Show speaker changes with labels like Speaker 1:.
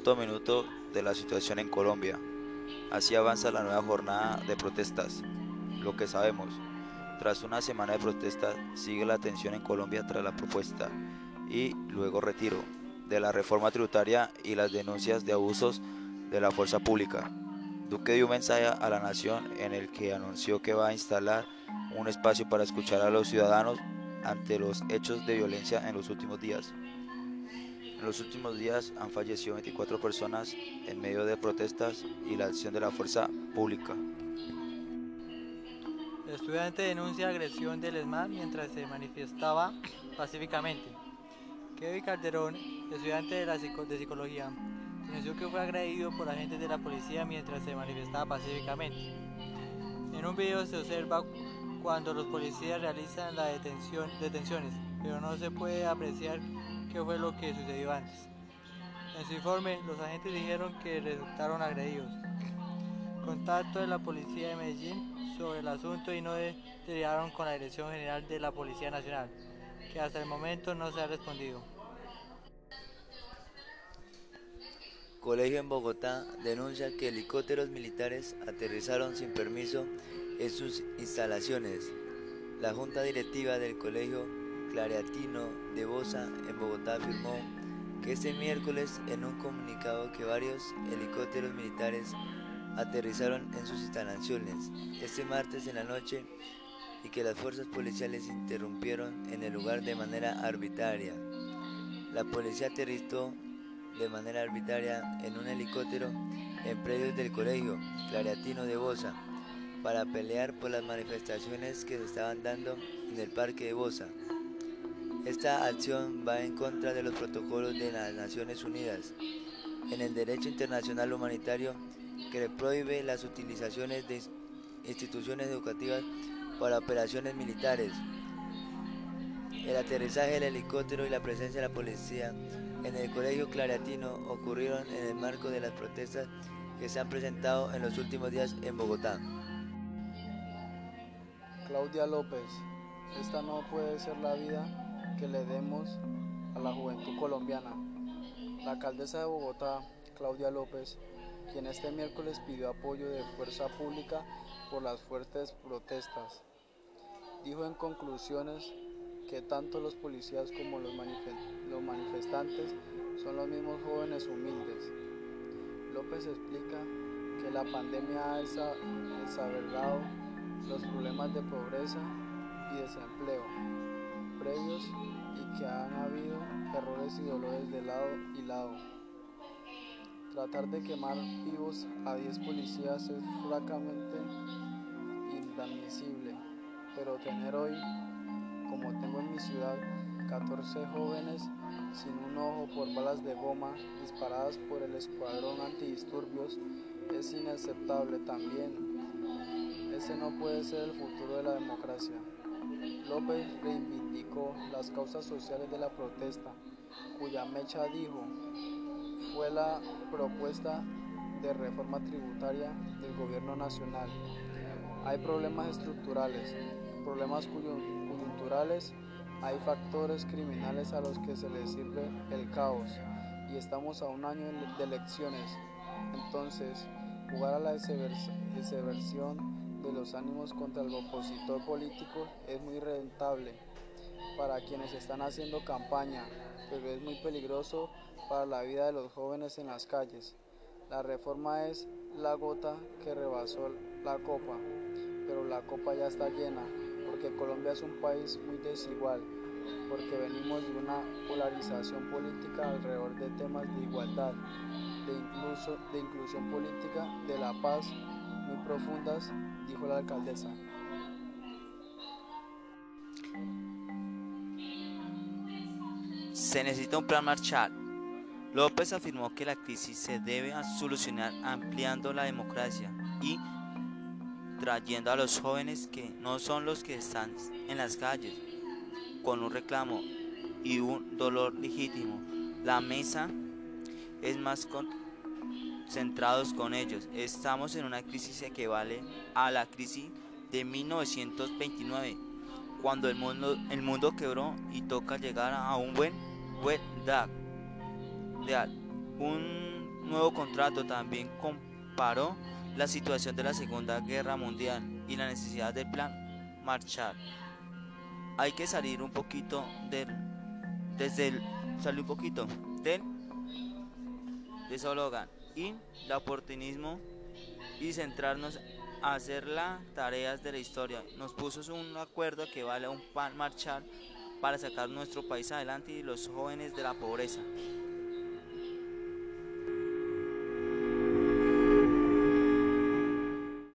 Speaker 1: minuto minuto de la situación en Colombia. Así avanza la nueva jornada de protestas. Lo que sabemos, tras una semana de protestas sigue la tensión en Colombia tras la propuesta y luego retiro de la reforma tributaria y las denuncias de abusos de la fuerza pública. Duque dio un mensaje a la nación en el que anunció que va a instalar un espacio para escuchar a los ciudadanos ante los hechos de violencia en los últimos días. En los últimos días han fallecido 24 personas en medio de protestas y la acción de la fuerza pública.
Speaker 2: El estudiante denuncia agresión del ESMAD mientras se manifestaba pacíficamente. Kevin Calderón, estudiante de, la de psicología, denunció que fue agredido por agentes de la policía mientras se manifestaba pacíficamente. En un video se observa cuando los policías realizan las detenciones, pero no se puede apreciar qué fue lo que sucedió antes. En su informe, los agentes dijeron que resultaron agredidos. Contacto de la policía de Medellín sobre el asunto y no derivaron con la Dirección General de la Policía Nacional, que hasta el momento no se ha respondido.
Speaker 3: Colegio en Bogotá denuncia que helicópteros militares aterrizaron sin permiso en sus instalaciones. La junta directiva del Colegio Clareatino de Bosa en Bogotá afirmó que este miércoles en un comunicado que varios helicópteros militares aterrizaron en sus instalaciones este martes en la noche y que las fuerzas policiales interrumpieron en el lugar de manera arbitraria. La policía aterrizó de manera arbitraria en un helicóptero en predios del colegio Clareatino de Bosa para pelear por las manifestaciones que se estaban dando en el parque de Bosa. Esta acción va en contra de los protocolos de las Naciones Unidas en el derecho internacional humanitario que prohíbe las utilizaciones de instituciones educativas para operaciones militares. El aterrizaje del helicóptero y la presencia de la policía en el colegio claratino ocurrieron en el marco de las protestas que se han presentado en los últimos días en Bogotá.
Speaker 4: Claudia López, esta no puede ser la vida que le demos a la juventud colombiana. La alcaldesa de Bogotá, Claudia López, quien este miércoles pidió apoyo de fuerza pública por las fuertes protestas, dijo en conclusiones que tanto los policías como los, manifestantes son los mismos jóvenes humildes. López explica que la pandemia ha desavergado los problemas de pobreza y desempleo previos y que han habido errores y dolores de lado y lado. Tratar de quemar vivos a 10 policías es francamente inadmisible, pero tener hoy, como tengo en mi ciudad, 14 jóvenes sin un ojo por balas de goma disparadas por el escuadrón antidisturbios es inaceptable también. Ese no puede ser el futuro de la democracia. López reivindicó las causas sociales de la protesta, cuya mecha dijo fue la propuesta de reforma tributaria del gobierno nacional. Hay problemas estructurales, problemas coyunturales, hay factores criminales a los que se les sirve el caos y estamos a un año de elecciones. Entonces, jugar a la deserción de los ánimos contra el opositor político es muy rentable para quienes están haciendo campaña, pero es muy peligroso para la vida de los jóvenes en las calles. La reforma es la gota que rebasó la copa, pero la copa ya está llena, porque Colombia es un país muy desigual, porque venimos de una polarización política alrededor de temas de igualdad, de, incluso, de inclusión política, de la paz profundas dijo la alcaldesa.
Speaker 5: Se necesita un plan Marshall. López afirmó que la crisis se debe solucionar ampliando la democracia y trayendo a los jóvenes que no son los que están en las calles con un reclamo y un dolor legítimo. La mesa es más con centrados con ellos. Estamos en una crisis que vale a la crisis de 1929, cuando el mundo, el mundo quebró y toca llegar a un buen, buen DAC, un nuevo contrato también comparó la situación de la Segunda Guerra Mundial y la necesidad del plan Marshall. Hay que salir un poquito del desde el salir un poquito del de slogan y el oportunismo y centrarnos a hacer las tareas de la historia. Nos puso un acuerdo que vale un plan Marshall para sacar nuestro país adelante y los jóvenes de la pobreza.